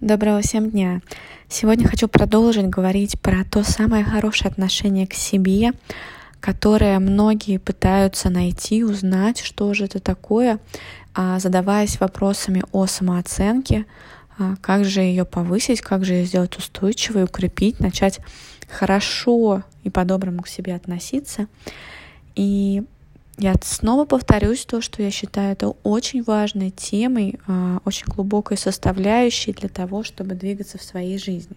Доброго всем дня! Сегодня хочу продолжить говорить про то самое хорошее отношение к себе, которое многие пытаются найти, узнать, что же это такое, а, задаваясь вопросами о самооценке, а, как же ее повысить, как же ее сделать устойчивой, укрепить, начать хорошо и по-доброму к себе относиться. И я снова повторюсь то, что я считаю это очень важной темой, а, очень глубокой составляющей для того, чтобы двигаться в своей жизни.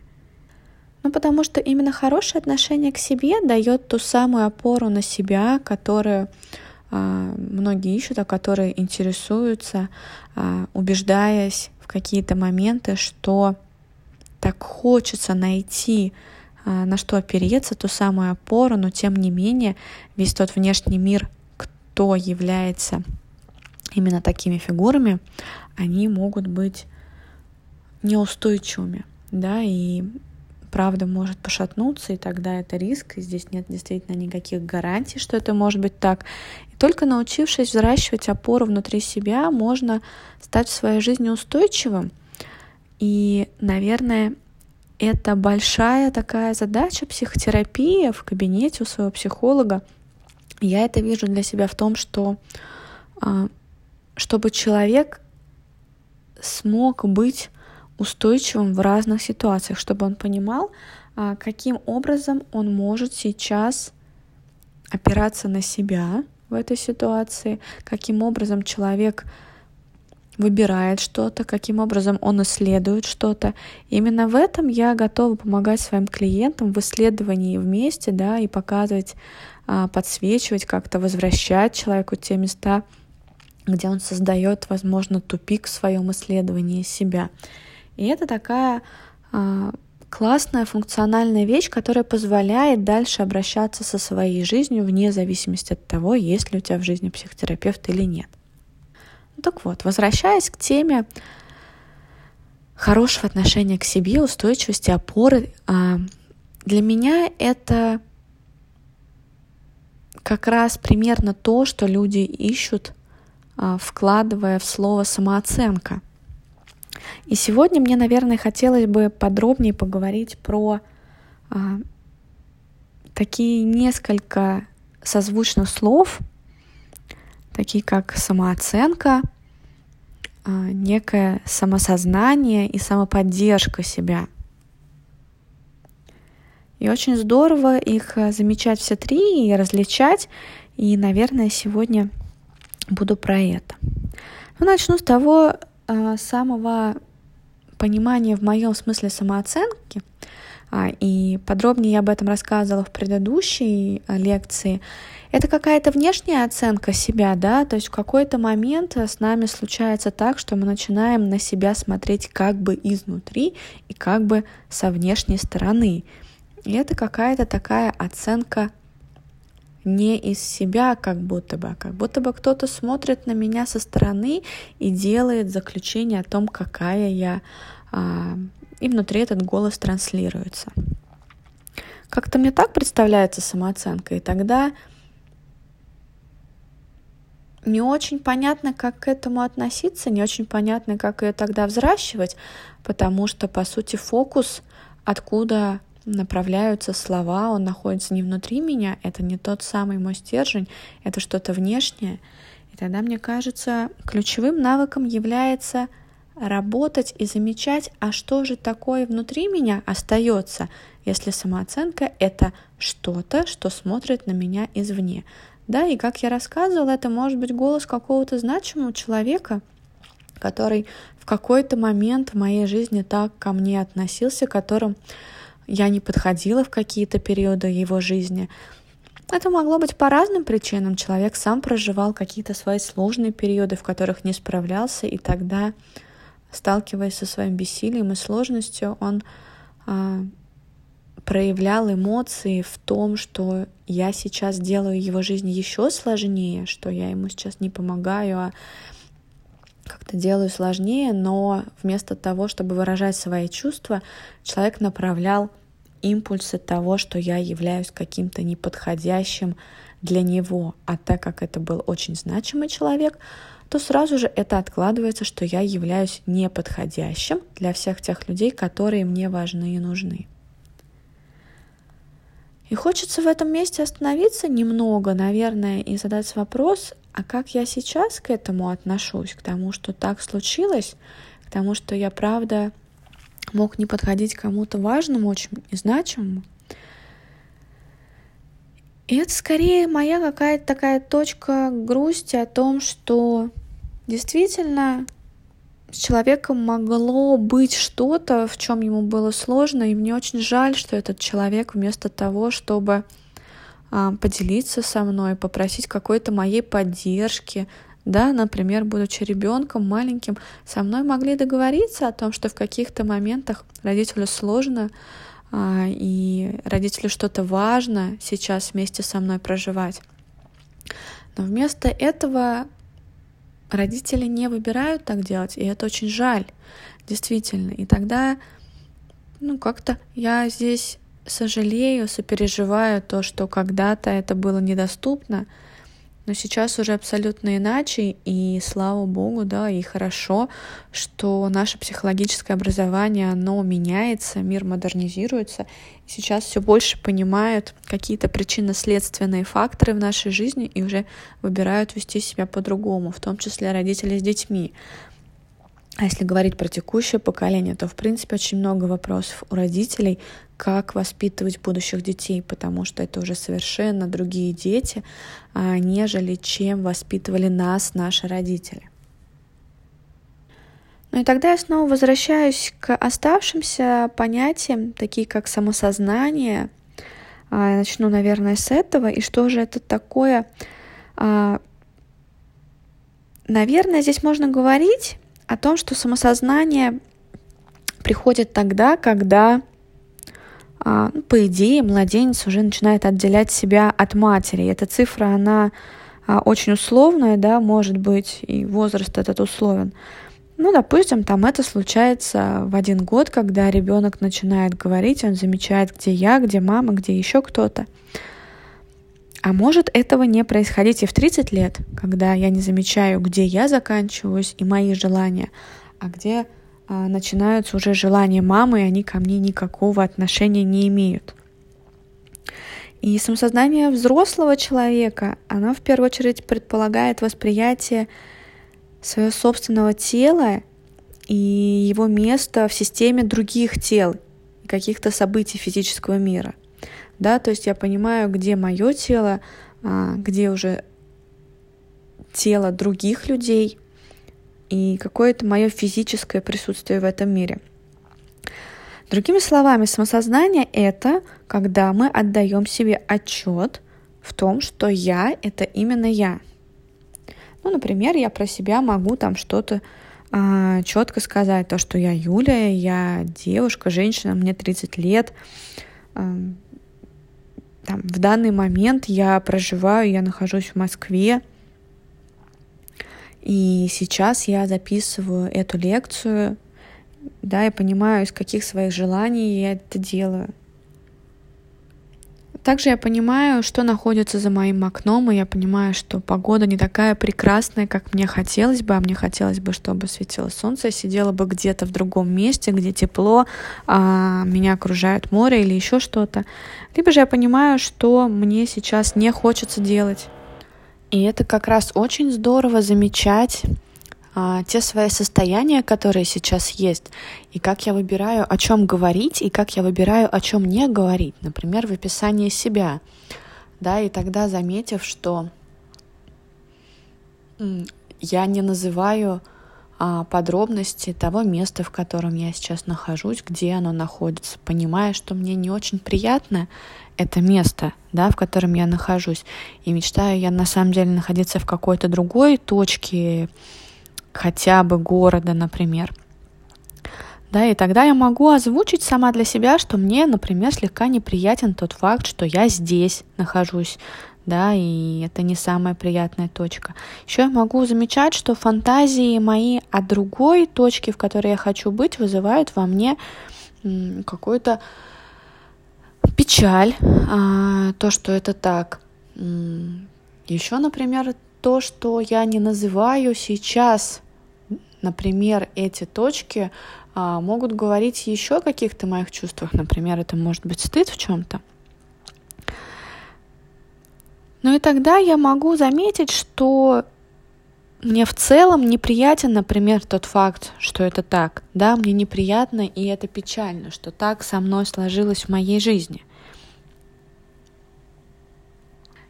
Ну, потому что именно хорошее отношение к себе дает ту самую опору на себя, которую а, многие ищут, а которые интересуются, а, убеждаясь в какие-то моменты, что так хочется найти на что опереться, ту самую опору, но тем не менее весь тот внешний мир кто является именно такими фигурами, они могут быть неустойчивыми, да, и правда может пошатнуться, и тогда это риск, и здесь нет действительно никаких гарантий, что это может быть так. И только научившись взращивать опору внутри себя, можно стать в своей жизни устойчивым. И, наверное, это большая такая задача психотерапии в кабинете у своего психолога, я это вижу для себя в том, что а, чтобы человек смог быть устойчивым в разных ситуациях, чтобы он понимал, а, каким образом он может сейчас опираться на себя в этой ситуации, каким образом человек выбирает что-то, каким образом он исследует что-то. Именно в этом я готова помогать своим клиентам в исследовании вместе, да, и показывать подсвечивать, как-то возвращать человеку те места, где он создает, возможно, тупик в своем исследовании себя. И это такая а, классная функциональная вещь, которая позволяет дальше обращаться со своей жизнью вне зависимости от того, есть ли у тебя в жизни психотерапевт или нет. Ну, так вот, возвращаясь к теме хорошего отношения к себе, устойчивости, опоры, а, для меня это как раз примерно то, что люди ищут, а, вкладывая в слово самооценка. И сегодня мне, наверное, хотелось бы подробнее поговорить про а, такие несколько созвучных слов, такие как самооценка, а, некое самосознание и самоподдержка себя. И очень здорово их э, замечать все три и различать. И, наверное, сегодня буду про это. Ну, начну с того э, самого понимания в моем смысле самооценки. А, и подробнее я об этом рассказывала в предыдущей э, лекции. Это какая-то внешняя оценка себя, да, то есть в какой-то момент с нами случается так, что мы начинаем на себя смотреть как бы изнутри и как бы со внешней стороны. И это какая-то такая оценка не из себя, как будто бы, а как будто бы кто-то смотрит на меня со стороны и делает заключение о том, какая я, а, и внутри этот голос транслируется. Как-то мне так представляется самооценка, и тогда не очень понятно, как к этому относиться, не очень понятно, как ее тогда взращивать, потому что, по сути, фокус, откуда направляются слова, он находится не внутри меня, это не тот самый мой стержень, это что-то внешнее. И тогда, мне кажется, ключевым навыком является работать и замечать, а что же такое внутри меня остается, если самооценка — это что-то, что смотрит на меня извне. Да, и как я рассказывала, это может быть голос какого-то значимого человека, который в какой-то момент в моей жизни так ко мне относился, которым я не подходила в какие-то периоды его жизни. Это могло быть по разным причинам. Человек сам проживал какие-то свои сложные периоды, в которых не справлялся, и тогда, сталкиваясь со своим бессилием и сложностью, он а, проявлял эмоции в том, что я сейчас делаю его жизнь еще сложнее, что я ему сейчас не помогаю, а как-то делаю сложнее, но вместо того, чтобы выражать свои чувства, человек направлял импульсы того, что я являюсь каким-то неподходящим для него. А так как это был очень значимый человек, то сразу же это откладывается, что я являюсь неподходящим для всех тех людей, которые мне важны и нужны. И хочется в этом месте остановиться немного, наверное, и задать вопрос, а как я сейчас к этому отношусь, к тому, что так случилось, к тому, что я правда мог не подходить кому-то важному, очень значимому. И это скорее моя какая-то такая точка грусти о том, что действительно с человеком могло быть что-то, в чем ему было сложно, и мне очень жаль, что этот человек вместо того, чтобы поделиться со мной, попросить какой-то моей поддержки, да, например, будучи ребенком маленьким, со мной могли договориться о том, что в каких-то моментах родителю сложно, а, и родителю что-то важно сейчас вместе со мной проживать. Но вместо этого родители не выбирают так делать, и это очень жаль, действительно. И тогда, ну, как-то я здесь сожалею, сопереживаю то, что когда-то это было недоступно, но сейчас уже абсолютно иначе, и слава богу, да, и хорошо, что наше психологическое образование, оно меняется, мир модернизируется, и сейчас все больше понимают какие-то причинно-следственные факторы в нашей жизни и уже выбирают вести себя по-другому, в том числе родители с детьми. А если говорить про текущее поколение, то, в принципе, очень много вопросов у родителей, как воспитывать будущих детей, потому что это уже совершенно другие дети, а, нежели чем воспитывали нас наши родители. Ну и тогда я снова возвращаюсь к оставшимся понятиям, такие как самосознание. А, начну, наверное, с этого. И что же это такое? А, наверное, здесь можно говорить о том, что самосознание приходит тогда, когда, а, ну, по идее, младенец уже начинает отделять себя от матери. Эта цифра, она а, очень условная, да, может быть, и возраст этот условен. Ну, допустим, там это случается в один год, когда ребенок начинает говорить, он замечает, где я, где мама, где еще кто-то. А может этого не происходить и в 30 лет, когда я не замечаю, где я заканчиваюсь и мои желания, а где а, начинаются уже желания мамы, и они ко мне никакого отношения не имеют. И самосознание взрослого человека, оно в первую очередь предполагает восприятие своего собственного тела и его места в системе других тел каких-то событий физического мира да, то есть я понимаю, где мое тело, а, где уже тело других людей и какое-то мое физическое присутствие в этом мире. Другими словами, самосознание — это когда мы отдаем себе отчет в том, что я — это именно я. Ну, например, я про себя могу там что-то а, четко сказать, то, что я Юля, я девушка, женщина, мне 30 лет, там, в данный момент я проживаю, я нахожусь в Москве, и сейчас я записываю эту лекцию, да, я понимаю, из каких своих желаний я это делаю. Также я понимаю, что находится за моим окном, и я понимаю, что погода не такая прекрасная, как мне хотелось бы, а мне хотелось бы, чтобы светило солнце, я сидела бы где-то в другом месте, где тепло, а меня окружает море или еще что-то. Либо же я понимаю, что мне сейчас не хочется делать. И это как раз очень здорово замечать а, те свои состояния, которые сейчас есть, и как я выбираю, о чем говорить, и как я выбираю, о чем не говорить, например, в описании себя, да, и тогда заметив, что я не называю а, подробности того места, в котором я сейчас нахожусь, где оно находится, понимая, что мне не очень приятно это место, да, в котором я нахожусь, и мечтаю я на самом деле находиться в какой-то другой точке хотя бы города, например. Да, и тогда я могу озвучить сама для себя, что мне, например, слегка неприятен тот факт, что я здесь нахожусь, да, и это не самая приятная точка. Еще я могу замечать, что фантазии мои о другой точке, в которой я хочу быть, вызывают во мне какое-то печаль, а, то, что это так. Еще, например, то, что я не называю сейчас, например, эти точки а, могут говорить еще о каких-то моих чувствах. Например, это может быть стыд в чем-то. Ну и тогда я могу заметить, что мне в целом неприятен, например, тот факт, что это так. Да, мне неприятно и это печально, что так со мной сложилось в моей жизни.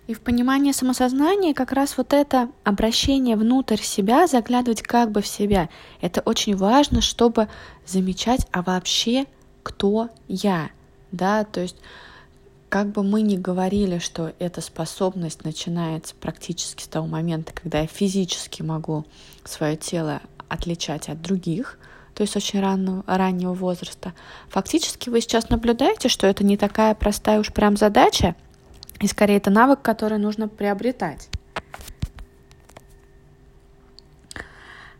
И в понимании самосознания как раз вот это обращение внутрь себя, заглядывать как бы в себя, это очень важно, чтобы замечать, а вообще кто я, да, то есть как бы мы ни говорили, что эта способность начинается практически с того момента, когда я физически могу свое тело отличать от других, то есть очень раннего, раннего возраста, фактически вы сейчас наблюдаете, что это не такая простая уж прям задача, и скорее это навык, который нужно приобретать.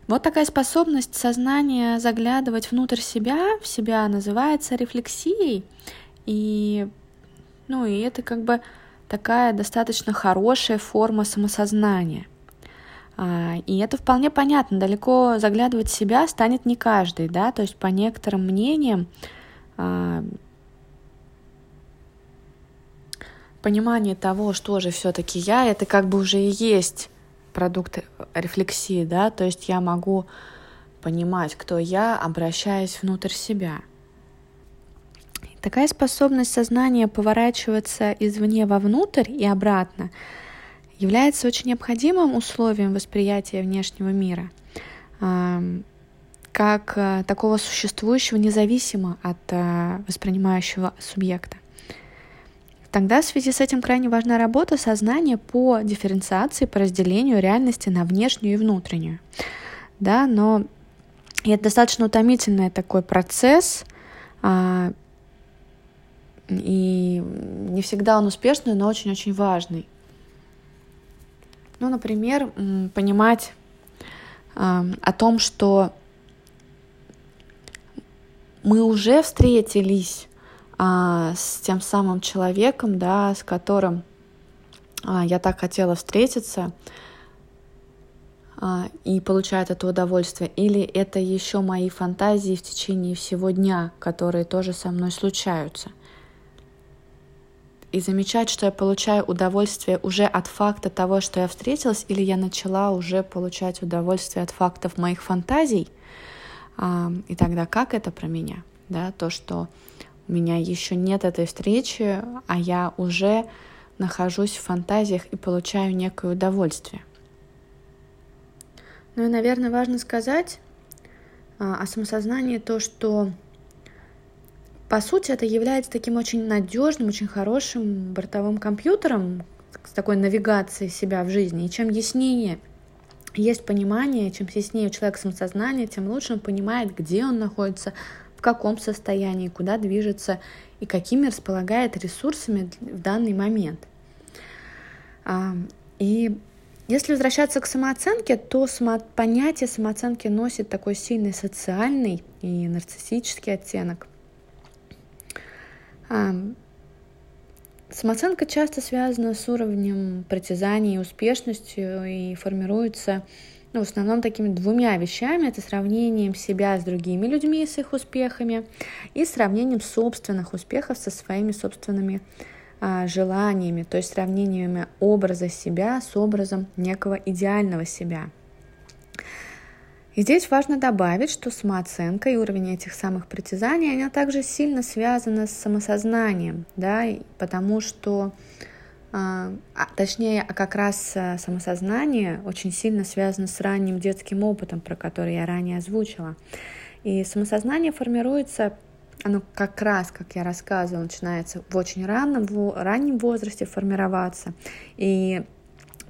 Вот такая способность сознания заглядывать внутрь себя, в себя называется рефлексией. И ну и это как бы такая достаточно хорошая форма самосознания. А, и это вполне понятно, далеко заглядывать в себя станет не каждый, да, то есть по некоторым мнениям а, понимание того, что же все-таки я, это как бы уже и есть продукт рефлексии, да, то есть я могу понимать, кто я, обращаясь внутрь себя – Такая способность сознания поворачиваться извне вовнутрь и обратно является очень необходимым условием восприятия внешнего мира, как э, такого существующего независимо от э, воспринимающего субъекта. Тогда в связи с этим крайне важна работа сознания по дифференциации, по разделению реальности на внешнюю и внутреннюю. Да, но это достаточно утомительный такой процесс, а, и не всегда он успешный, но очень-очень важный. Ну, например, понимать о том, что мы уже встретились а, с тем самым человеком, да, с которым а, я так хотела встретиться а, и получать это удовольствие, или это еще мои фантазии в течение всего дня, которые тоже со мной случаются – и замечать, что я получаю удовольствие уже от факта того, что я встретилась, или я начала уже получать удовольствие от фактов моих фантазий. И тогда как это про меня? Да, то, что меня еще нет этой встречи, а я уже нахожусь в фантазиях и получаю некое удовольствие. Ну и, наверное, важно сказать а, о самосознании то, что по сути, это является таким очень надежным, очень хорошим бортовым компьютером с такой навигацией себя в жизни. И чем яснее есть понимание, чем яснее у человека самосознание, тем лучше он понимает, где он находится, каком состоянии, куда движется и какими располагает ресурсами в данный момент. И если возвращаться к самооценке, то само... понятие самооценки носит такой сильный социальный и нарциссический оттенок. Самооценка часто связана с уровнем притязаний и успешностью и формируется ну, в основном такими двумя вещами. Это сравнением себя с другими людьми, с их успехами, и сравнением собственных успехов со своими собственными а, желаниями, то есть сравнениями образа себя с образом некого идеального себя – и здесь важно добавить, что самооценка и уровень этих самых притязаний, она также сильно связана с самосознанием, да, потому что, а, а точнее, а как раз а, самосознание очень сильно связано с ранним детским опытом, про который я ранее озвучила. И самосознание формируется оно как раз, как я рассказывала, начинается в очень раннем, в раннем возрасте формироваться. И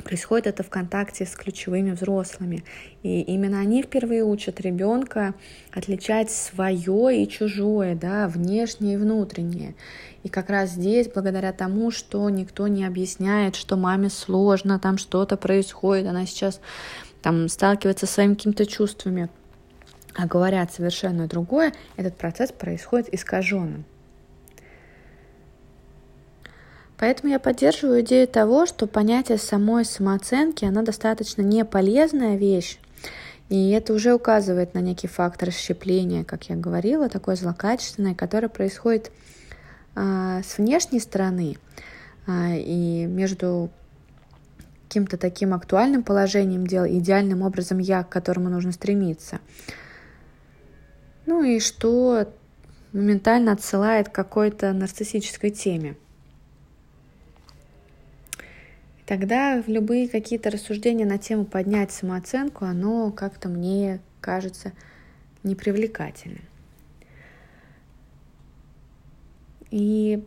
Происходит это в контакте с ключевыми взрослыми. И именно они впервые учат ребенка отличать свое и чужое, да, внешнее и внутреннее. И как раз здесь, благодаря тому, что никто не объясняет, что маме сложно, там что-то происходит, она сейчас там сталкивается со своими какими-то чувствами, а говорят совершенно другое, этот процесс происходит искаженным. Поэтому я поддерживаю идею того, что понятие самой самооценки, она достаточно неполезная вещь, и это уже указывает на некий фактор расщепления, как я говорила, такое злокачественное, которое происходит а, с внешней стороны. А, и между каким-то таким актуальным положением дел, идеальным образом я, к которому нужно стремиться. Ну и что моментально отсылает к какой-то нарциссической теме. Тогда в любые какие-то рассуждения на тему поднять самооценку, оно как-то мне кажется непривлекательным. И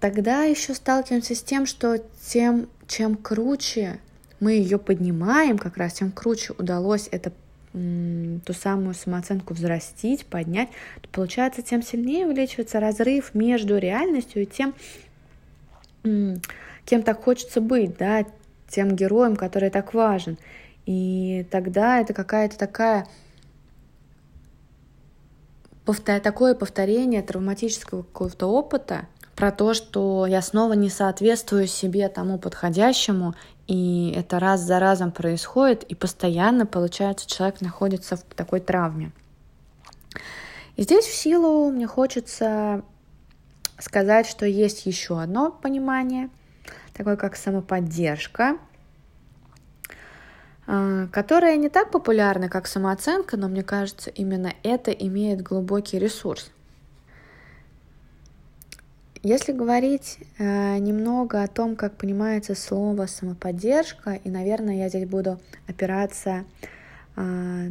тогда еще сталкиваемся с тем, что тем, чем круче мы ее поднимаем, как раз тем круче удалось это ту самую самооценку взрастить, поднять, то получается, тем сильнее увеличивается разрыв между реальностью и тем, кем так хочется быть, да, тем героем, который так важен. И тогда это какая-то такая такое повторение травматического какого-то опыта про то, что я снова не соответствую себе тому подходящему, и это раз за разом происходит, и постоянно, получается, человек находится в такой травме. И здесь в силу мне хочется сказать, что есть еще одно понимание, такое как самоподдержка, а, которая не так популярна, как самооценка, но мне кажется, именно это имеет глубокий ресурс. Если говорить э, немного о том, как понимается слово самоподдержка, и, наверное, я здесь буду опираться э,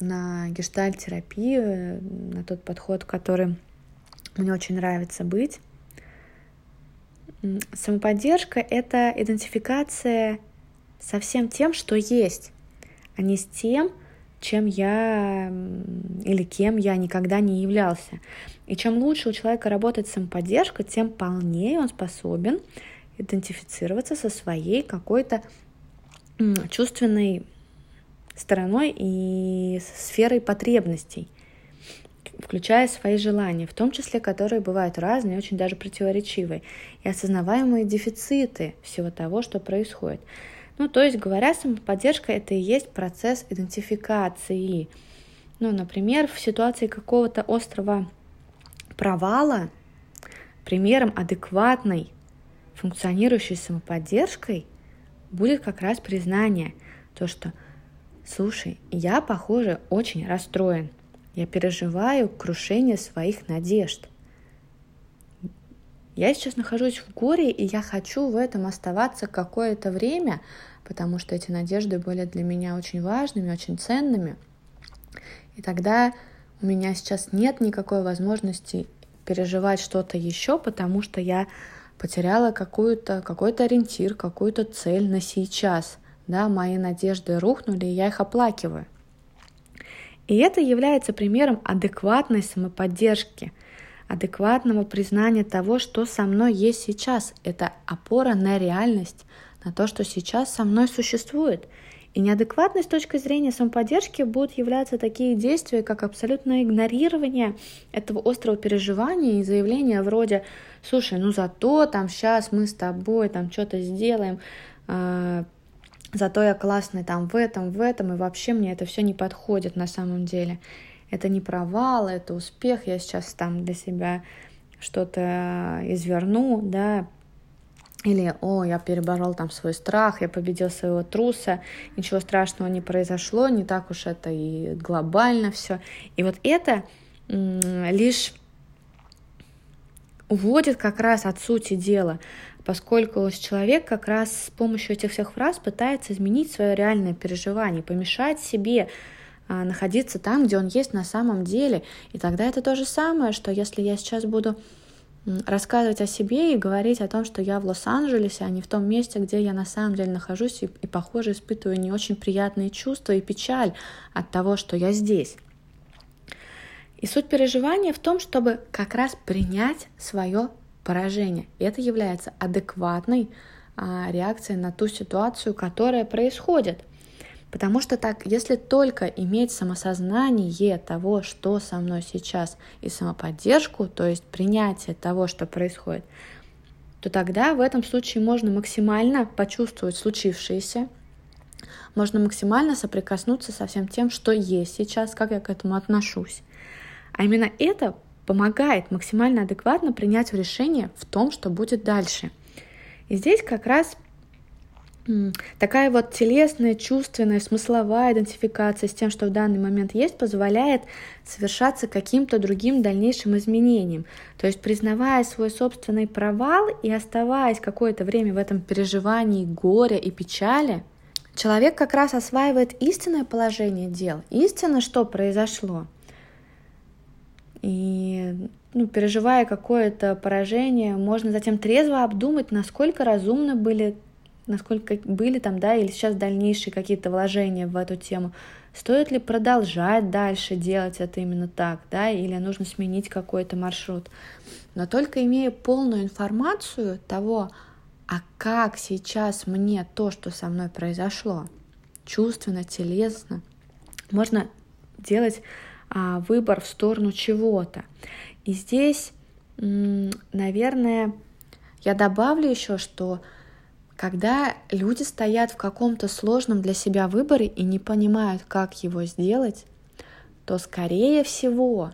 на гештальт-терапию, на тот подход, который мне очень нравится быть, Самоподдержка — это идентификация со всем тем, что есть, а не с тем, чем я или кем я никогда не являлся. И чем лучше у человека работает самоподдержка, тем полнее он способен идентифицироваться со своей какой-то чувственной стороной и сферой потребностей включая свои желания, в том числе, которые бывают разные, очень даже противоречивые, и осознаваемые дефициты всего того, что происходит. Ну, то есть, говоря, самоподдержка — это и есть процесс идентификации. Ну, например, в ситуации какого-то острого провала примером адекватной функционирующей самоподдержкой будет как раз признание, то, что, слушай, я, похоже, очень расстроен, я переживаю крушение своих надежд. Я сейчас нахожусь в горе, и я хочу в этом оставаться какое-то время, потому что эти надежды были для меня очень важными, очень ценными. И тогда у меня сейчас нет никакой возможности переживать что-то еще, потому что я потеряла какую-то, какой-то ориентир, какую-то цель на сейчас. Да, мои надежды рухнули, и я их оплакиваю. И это является примером адекватной самоподдержки, адекватного признания того, что со мной есть сейчас. Это опора на реальность, на то, что сейчас со мной существует. И неадекватной с точки зрения самоподдержки будут являться такие действия, как абсолютное игнорирование этого острого переживания и заявления вроде «Слушай, ну зато там сейчас мы с тобой там что-то сделаем, а, зато я классный там в этом, в этом, и вообще мне это все не подходит на самом деле. Это не провал, это успех, я сейчас там для себя что-то изверну, да, или, о, я переборол там свой страх, я победил своего труса, ничего страшного не произошло, не так уж это и глобально все. И вот это лишь уводит как раз от сути дела поскольку человек как раз с помощью этих всех фраз пытается изменить свое реальное переживание, помешать себе а, находиться там, где он есть на самом деле. И тогда это то же самое, что если я сейчас буду рассказывать о себе и говорить о том, что я в Лос-Анджелесе, а не в том месте, где я на самом деле нахожусь, и, и похоже, испытываю не очень приятные чувства и печаль от того, что я здесь. И суть переживания в том, чтобы как раз принять свое поражения. Это является адекватной а, реакцией на ту ситуацию, которая происходит. Потому что так, если только иметь самосознание того, что со мной сейчас, и самоподдержку, то есть принятие того, что происходит, то тогда в этом случае можно максимально почувствовать случившееся, можно максимально соприкоснуться со всем тем, что есть сейчас, как я к этому отношусь. А именно это помогает максимально адекватно принять решение в том, что будет дальше. И здесь как раз такая вот телесная, чувственная, смысловая идентификация с тем, что в данный момент есть, позволяет совершаться каким-то другим дальнейшим изменением. То есть признавая свой собственный провал и оставаясь какое-то время в этом переживании горя и печали, человек как раз осваивает истинное положение дел, истинно, что произошло. И ну, переживая какое-то поражение, можно затем трезво обдумать, насколько разумны были насколько были там, да, или сейчас дальнейшие какие-то вложения в эту тему. Стоит ли продолжать дальше делать это именно так, да, или нужно сменить какой-то маршрут. Но только имея полную информацию того, а как сейчас мне то, что со мной произошло, чувственно, телесно, можно делать а, выбор в сторону чего-то. И здесь, наверное, я добавлю еще, что когда люди стоят в каком-то сложном для себя выборе и не понимают, как его сделать, то, скорее всего,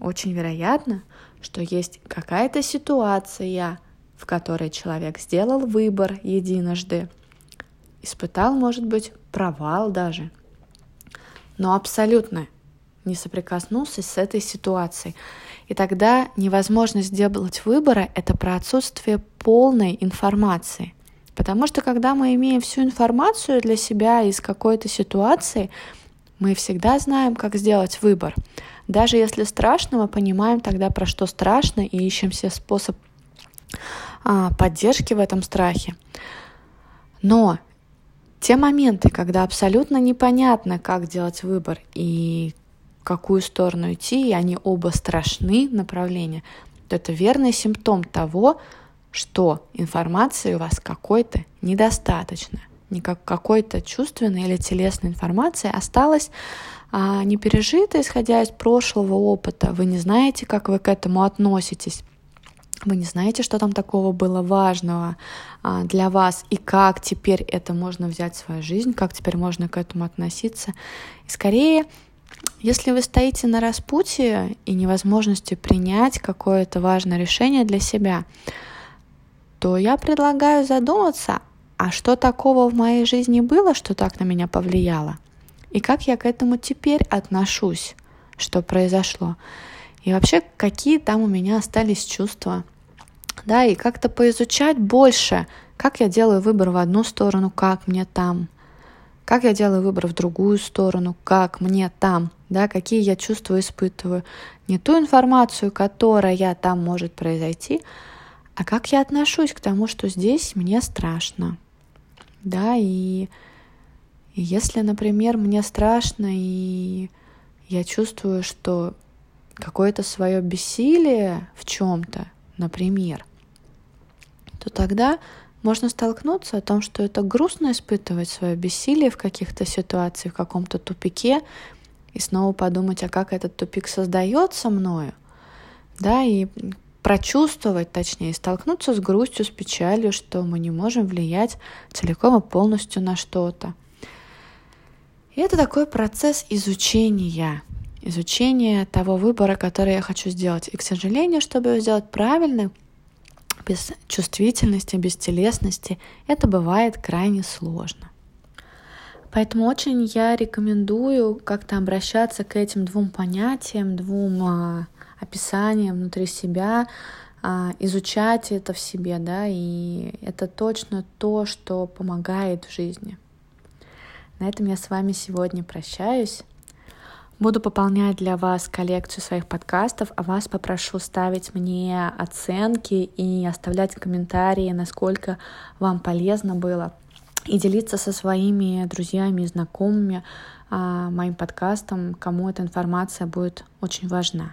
очень вероятно, что есть какая-то ситуация, в которой человек сделал выбор единожды, испытал, может быть, провал даже, но абсолютно не соприкоснулся с этой ситуацией. И тогда невозможность сделать выбора — это про отсутствие полной информации — Потому что когда мы имеем всю информацию для себя из какой-то ситуации, мы всегда знаем, как сделать выбор. Даже если страшно, мы понимаем тогда, про что страшно, и ищем себе способ а, поддержки в этом страхе. Но те моменты, когда абсолютно непонятно, как делать выбор и какую сторону идти, и они оба страшны направления, то это верный симптом того, что информации у вас какой-то недостаточно, не как какой-то чувственной или телесной информации осталось а, не пережито, исходя из прошлого опыта. Вы не знаете, как вы к этому относитесь. Вы не знаете, что там такого было важного а, для вас и как теперь это можно взять в свою жизнь, как теперь можно к этому относиться. И скорее, если вы стоите на распутье и невозможности принять какое-то важное решение для себя, то я предлагаю задуматься, а что такого в моей жизни было, что так на меня повлияло? И как я к этому теперь отношусь, что произошло? И вообще, какие там у меня остались чувства? Да, и как-то поизучать больше, как я делаю выбор в одну сторону, как мне там, как я делаю выбор в другую сторону, как мне там, да, какие я чувства испытываю. Не ту информацию, которая там может произойти, а как я отношусь к тому, что здесь мне страшно. Да, и, и если, например, мне страшно, и я чувствую, что какое-то свое бессилие в чем-то, например, то тогда можно столкнуться о том, что это грустно испытывать свое бессилие в каких-то ситуациях, в каком-то тупике, и снова подумать, а как этот тупик создается мною, да, и прочувствовать, точнее, столкнуться с грустью, с печалью, что мы не можем влиять целиком и полностью на что-то. И это такой процесс изучения, изучения того выбора, который я хочу сделать. И, к сожалению, чтобы его сделать правильно, без чувствительности, без телесности, это бывает крайне сложно. Поэтому очень я рекомендую как-то обращаться к этим двум понятиям, двум а, описание внутри себя, а, изучать это в себе, да, и это точно то, что помогает в жизни. На этом я с вами сегодня прощаюсь. Буду пополнять для вас коллекцию своих подкастов, а вас попрошу ставить мне оценки и оставлять комментарии, насколько вам полезно было, и делиться со своими друзьями и знакомыми а, моим подкастом, кому эта информация будет очень важна.